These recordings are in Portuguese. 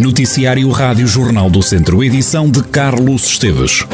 Noticiário Rádio Jornal do Centro, edição de Carlos Esteves.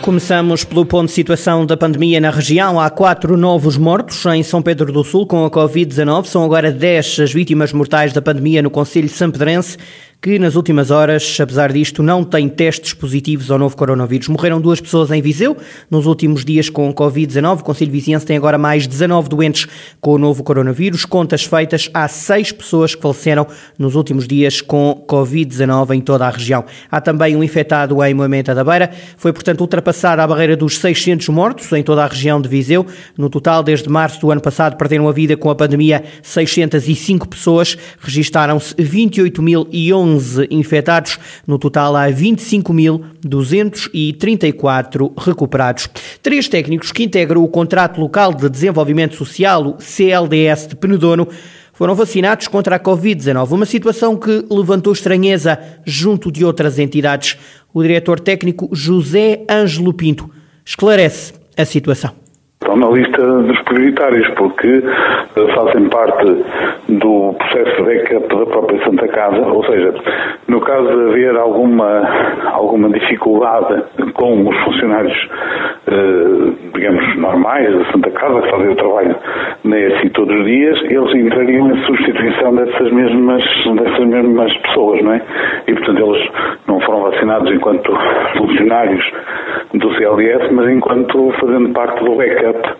Começamos pelo ponto de situação da pandemia na região. Há quatro novos mortos em São Pedro do Sul com a Covid-19. São agora dez as vítimas mortais da pandemia no Conselho Sampedrense que nas últimas horas, apesar disto, não tem testes positivos ao novo coronavírus. Morreram duas pessoas em Viseu nos últimos dias com Covid-19. O Conselho Viziense tem agora mais 19 doentes com o novo coronavírus. Contas feitas, há seis pessoas que faleceram nos últimos dias com Covid-19 em toda a região. Há também um infectado em Moimenta da Beira. Foi, portanto, ultrapassada a barreira dos 600 mortos em toda a região de Viseu. No total, desde março do ano passado, perderam a vida com a pandemia 605 pessoas. Registaram-se 28.011 11 infectados. No total, há 25.234 recuperados. Três técnicos que integram o Contrato Local de Desenvolvimento Social, o CLDS de Penedono, foram vacinados contra a Covid-19, uma situação que levantou estranheza junto de outras entidades. O diretor técnico José Ângelo Pinto esclarece a situação. Na lista dos prioritários, porque fazem parte do processo de backup da própria Santa Casa, ou seja, no caso de haver alguma, alguma dificuldade com os funcionários, eh, digamos, normais da Santa Casa, que fazem o trabalho na ESI todos os dias, eles entrariam em substituição dessas mesmas, dessas mesmas pessoas, não é? E, portanto, eles não foram vacinados enquanto funcionários do CLS, mas enquanto fazendo parte do backup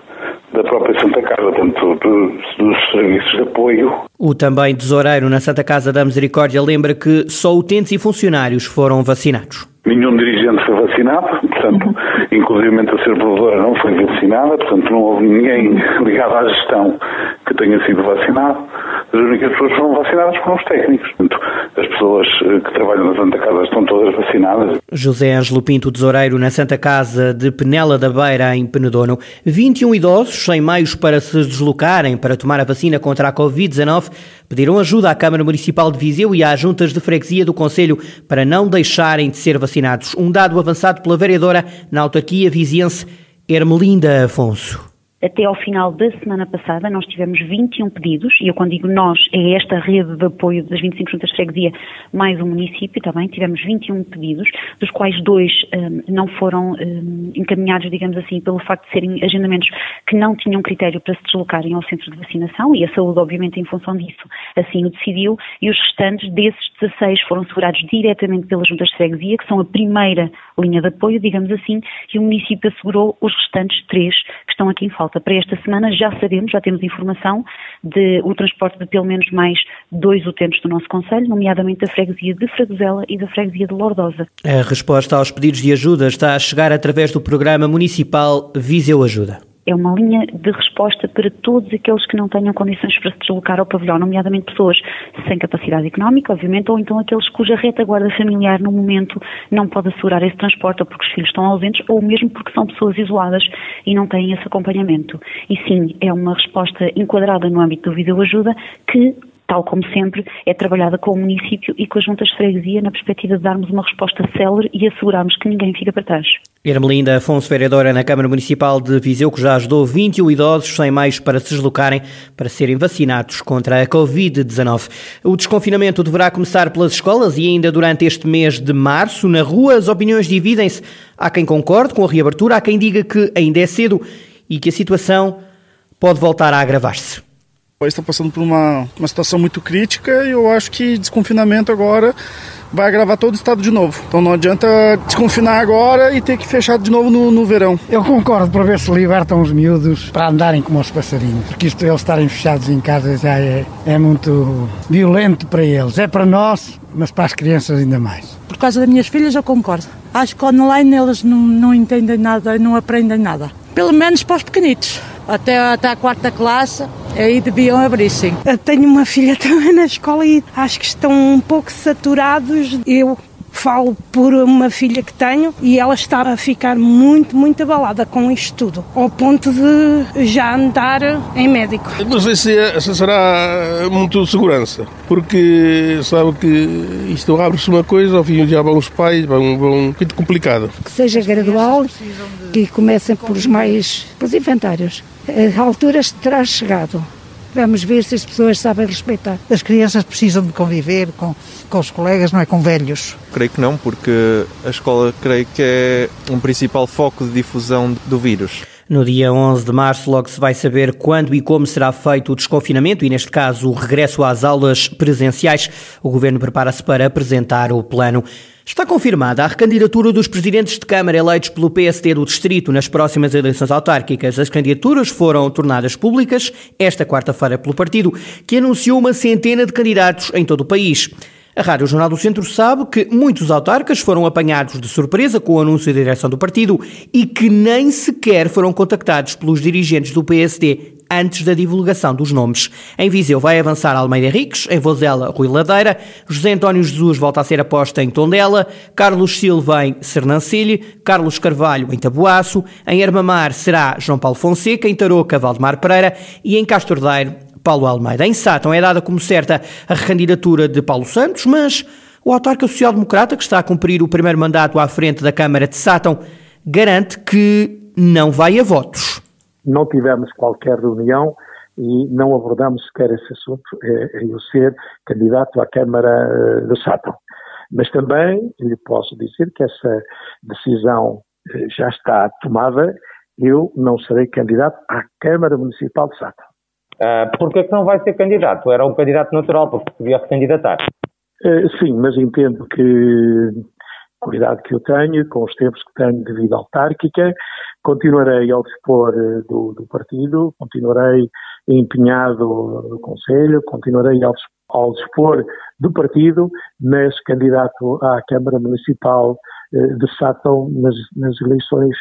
da própria Santa Casa, tanto dos, serviços de apoio. O também tesoureiro na Santa Casa da Misericórdia lembra que só utentes e funcionários foram vacinados. Nenhum dirigente foi vacinado, portanto, inclusive a ser provedora não foi vacinada, portanto não houve ninguém ligado à gestão que tenha sido vacinado. As únicas pessoas que foram vacinadas foram os técnicos. Portanto, as pessoas eh, que trabalham na Santa Casa estão todas vacinadas. José Ângelo Pinto, tesoureiro na Santa Casa de Penela da Beira, em Penedono. 21 idosos sem meios para se deslocarem para tomar a vacina contra a Covid-19 pediram ajuda à Câmara Municipal de Viseu e às juntas de freguesia do Conselho para não deixarem de ser vacinados. Um dado avançado pela vereadora na autarquia viziense Ermelinda Afonso. Até ao final da semana passada, nós tivemos 21 pedidos, e eu quando digo nós, é esta rede de apoio das 25 juntas de freguesia, mais um município, também tivemos 21 pedidos, dos quais dois um, não foram um, encaminhados, digamos assim, pelo facto de serem agendamentos que não tinham critério para se deslocarem ao centro de vacinação, e a saúde, obviamente, em função disso, assim o decidiu, e os restantes desses 16 foram segurados diretamente pelas juntas de freguesia, que são a primeira linha de apoio, digamos assim, e o município assegurou os restantes três que estão aqui em falta. Para esta semana já sabemos, já temos informação de o transporte de pelo menos mais dois utentes do nosso Conselho, nomeadamente da freguesia de Fragosela e da freguesia de Lordosa. A resposta aos pedidos de ajuda está a chegar através do programa municipal Viseu Ajuda é uma linha de resposta para todos aqueles que não tenham condições para se deslocar ao pavilhão, nomeadamente pessoas sem capacidade económica, obviamente, ou então aqueles cuja retaguarda familiar no momento não pode assegurar esse transporte, ou porque os filhos estão ausentes, ou mesmo porque são pessoas isoladas e não têm esse acompanhamento. E sim, é uma resposta enquadrada no âmbito do Video Ajuda que tal como sempre, é trabalhada com o município e com as juntas de freguesia na perspectiva de darmos uma resposta célere e assegurarmos que ninguém fica para trás. Ermelinda Afonso, vereadora na Câmara Municipal de Viseu, que já ajudou 21 idosos sem meios para se deslocarem para serem vacinados contra a Covid-19. O desconfinamento deverá começar pelas escolas e ainda durante este mês de março. Na rua, as opiniões dividem-se. Há quem concorde com a reabertura, há quem diga que ainda é cedo e que a situação pode voltar a agravar-se. O país está passando por uma, uma situação muito crítica e eu acho que desconfinamento agora vai agravar todo o estado de novo. Então não adianta desconfinar agora e ter que fechar de novo no, no verão. Eu concordo para ver se libertam os miúdos para andarem como os passarinhos, porque isto eles estarem fechados em casa já é, é muito violento para eles. É para nós, mas para as crianças ainda mais. Por causa das minhas filhas eu concordo. Acho que online eles não, não entendem nada, não aprendem nada. Pelo menos para os pequenitos. Até, até a quarta classe aí deviam abrir sim. Eu tenho uma filha também na escola e acho que estão um pouco saturados. Eu falo por uma filha que tenho e ela está a ficar muito, muito abalada com isto tudo, ao ponto de já andar em médico. Não sei se, é, se será muito segurança, porque sabe que isto abre-se uma coisa, ao fim já vão os pais, vão, vão muito complicado. Que seja gradual, que comecem por os mais, pelos inventários. A altura terá chegado Vamos ver se as pessoas sabem respeitar. As crianças precisam de conviver com, com os colegas, não é com velhos. Creio que não, porque a escola creio que é um principal foco de difusão do vírus. No dia 11 de março, logo se vai saber quando e como será feito o desconfinamento e, neste caso, o regresso às aulas presenciais. O Governo prepara-se para apresentar o plano. Está confirmada a recandidatura dos presidentes de Câmara eleitos pelo PSD do Distrito nas próximas eleições autárquicas. As candidaturas foram tornadas públicas esta quarta-feira pelo partido, que anunciou uma centena de candidatos em todo o país. A Rádio Jornal do Centro sabe que muitos autarcas foram apanhados de surpresa com o anúncio da direção do partido e que nem sequer foram contactados pelos dirigentes do PSD antes da divulgação dos nomes. Em Viseu vai avançar Almeida Henriques, em Vozela Rui Ladeira, José António Jesus volta a ser aposta em Tondela, Carlos Silva em Sernancelho, Carlos Carvalho em Tabuaço, em Armamar será João Paulo Fonseca, em Tarouca Valdemar Pereira e em Castordeiro Paulo Almeida. Em Sátão é dada como certa a recandidatura de Paulo Santos, mas o autarca social-democrata, que está a cumprir o primeiro mandato à frente da Câmara de Sátão, garante que não vai a votos. Não tivemos qualquer reunião e não abordamos sequer esse assunto, é, é eu ser candidato à Câmara eh, de Sátão. Mas também lhe posso dizer que essa decisão eh, já está tomada, eu não serei candidato à Câmara Municipal de Sátão. Uh, Porquê que não vai ser candidato? Era um candidato natural, porque podia recandidatar. Uh, sim, mas entendo que, com a idade que eu tenho, com os tempos que tenho de vida autárquica, continuarei ao dispor eh, do, do partido, continuarei empenhado no Conselho, continuarei ao, ao dispor do partido, mas candidato à Câmara Municipal uh, de Sátão nas, nas eleições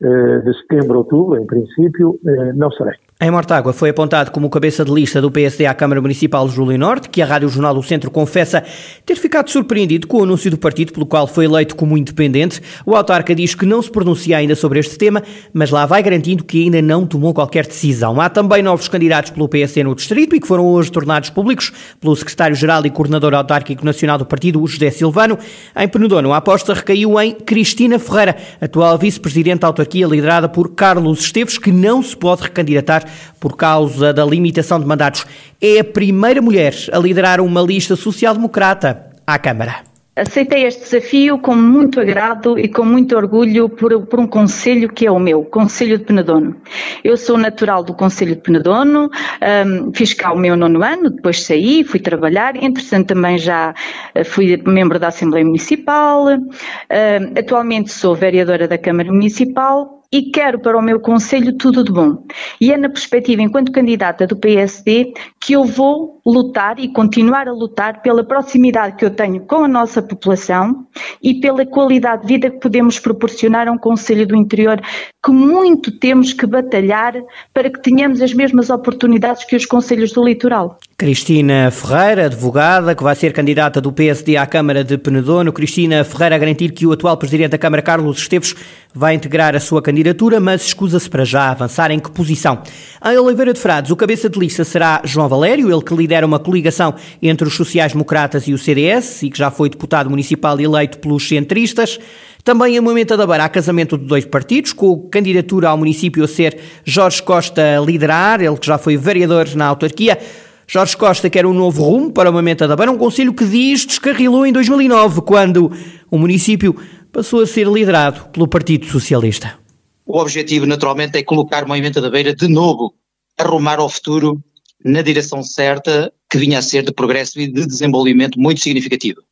de setembro, outubro, em princípio, não serei. Em Mortágua foi apontado como cabeça de lista do PSD à Câmara Municipal Júlio Norte, que a Rádio Jornal do Centro confessa ter ficado surpreendido com o anúncio do partido pelo qual foi eleito como independente. O autarca diz que não se pronuncia ainda sobre este tema, mas lá vai garantindo que ainda não tomou qualquer decisão. Há também novos candidatos pelo PSD no distrito e que foram hoje tornados públicos pelo secretário-geral e coordenador autárquico nacional do partido, José Silvano. Em Penedono, a aposta recaiu em Cristina Ferreira, atual vice-presidente da autarquia liderada por Carlos Esteves, que não se pode recandidatar por causa da limitação de mandatos. É a primeira mulher a liderar uma lista social-democrata à Câmara. Aceitei este desafio com muito agrado e com muito orgulho por, por, um conselho que é o meu, Conselho de Penedono. Eu sou natural do Conselho de Penedono, um, fiz cá o meu nono ano, depois saí, fui trabalhar, entretanto também já eh, fui membro da Assembleia Municipal, um, atualmente sou vereadora da Câmara Municipal e quero para o meu Conselho tudo de bom. E é na perspectiva, enquanto candidata do PSD, que eu vou lutar e continuar a lutar pela proximidade que eu tenho com a nossa população e pela qualidade de vida que podemos proporcionar a um Conselho do Interior que muito temos que batalhar para que tenhamos as mesmas oportunidades que os Conselhos do Litoral. Cristina Ferreira, advogada, que vai ser candidata do PSD à Câmara de Penedono. Cristina Ferreira a garantir que o atual Presidente da Câmara, Carlos Esteves, vai integrar a sua candidatura, mas escusa-se para já avançar em que posição. Em Oliveira de Frades, o cabeça de lista será João Valério, ele que lidera uma coligação entre os sociais-democratas e o CDS e que já foi deputado municipal eleito pelos centristas. Também em Moimenta da Beira há casamento de dois partidos, com candidatura ao município a ser Jorge Costa liderar, ele que já foi vereador na autarquia. Jorge Costa quer um novo rumo para o Moimenta da Beira, um conselho que diz descarrilou em 2009, quando o município passou a ser liderado pelo Partido Socialista. O objetivo, naturalmente, é colocar o Movimento da Beira de novo, arrumar ao futuro na direção certa, que vinha a ser de progresso e de desenvolvimento muito significativo.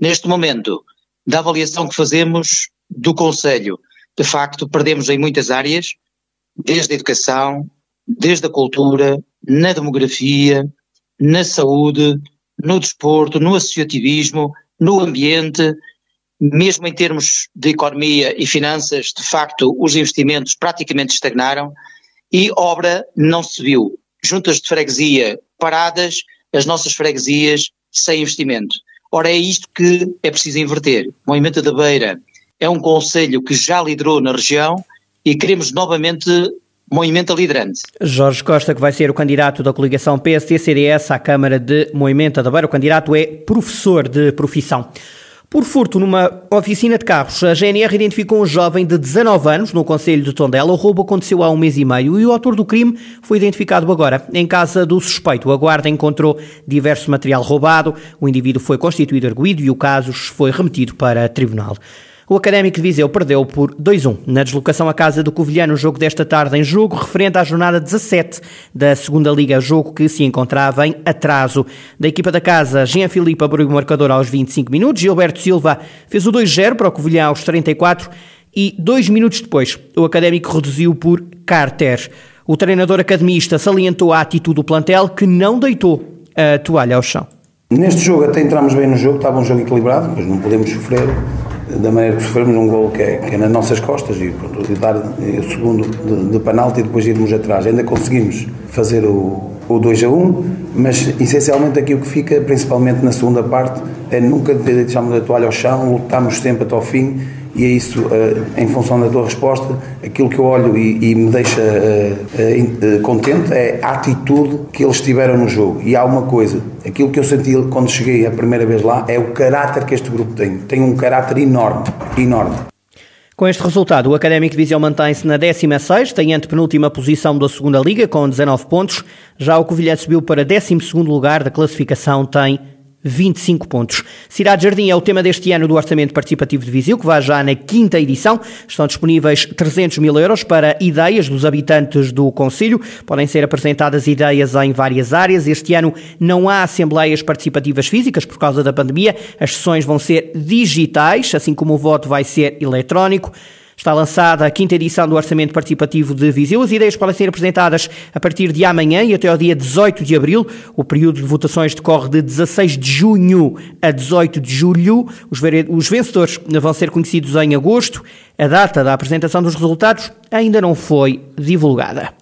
Neste momento, da avaliação que fazemos do Conselho. De facto, perdemos em muitas áreas, desde a educação, desde a cultura, na demografia, na saúde, no desporto, no associativismo, no ambiente, mesmo em termos de economia e finanças, de facto, os investimentos praticamente estagnaram e obra não se viu. Juntas de freguesia paradas, as nossas freguesias sem investimento. Ora, é isto que é preciso inverter. O Movimento da Beira é um conselho que já liderou na região e queremos novamente Movimento Liderante. Jorge Costa, que vai ser o candidato da coligação PST-CDS à Câmara de Movimento da Beira. O candidato é professor de profissão. Por furto numa oficina de carros, a GNR identificou um jovem de 19 anos no Conselho de Tondela. O roubo aconteceu há um mês e meio e o autor do crime foi identificado agora. Em casa do suspeito, a guarda encontrou diverso material roubado, o indivíduo foi constituído arguído e o caso foi remetido para tribunal. O Académico de Viseu perdeu por 2-1 na deslocação à casa do Covilhã no jogo desta tarde em jogo referente à jornada 17 da segunda Liga, jogo que se encontrava em atraso. Da equipa da casa, Jean Filipe abriu o marcador aos 25 minutos, Gilberto Silva fez o 2-0 para o Covilhã aos 34 e dois minutos depois o Académico reduziu por Carter. O treinador academista salientou a atitude do plantel que não deitou a toalha ao chão. Neste jogo até entramos bem no jogo, estava um jogo equilibrado, mas não podemos sofrer da maneira que sofremos num gol que é, que é nas nossas costas e pronto, dar o segundo de, de penalti e depois irmos atrás. Ainda conseguimos fazer o, o 2 a 1, mas essencialmente aqui o que fica, principalmente na segunda parte, é nunca deixarmos a toalha ao chão, lutamos sempre até ao fim e é isso, eh, em função da tua resposta, aquilo que eu olho e, e me deixa uh, uh, contente é a atitude que eles tiveram no jogo. E há uma coisa, aquilo que eu senti quando cheguei a primeira vez lá é o caráter que este grupo tem. Tem um caráter enorme, enorme. Com este resultado, o Académico Viseu mantém-se na 16 e antepenúltima posição da segunda Liga, com 19 pontos. Já o Covilhã subiu para 12 lugar da classificação, tem 25 pontos. Cidade Jardim é o tema deste ano do Orçamento Participativo de Viseu, que vai já na quinta edição. Estão disponíveis 300 mil euros para ideias dos habitantes do Conselho. Podem ser apresentadas ideias em várias áreas. Este ano não há assembleias participativas físicas por causa da pandemia. As sessões vão ser digitais, assim como o voto vai ser eletrónico. Está lançada a quinta edição do Orçamento Participativo de Viseu. As ideias podem ser apresentadas a partir de amanhã e até ao dia 18 de abril. O período de votações decorre de 16 de junho a 18 de julho. Os vencedores vão ser conhecidos em agosto. A data da apresentação dos resultados ainda não foi divulgada.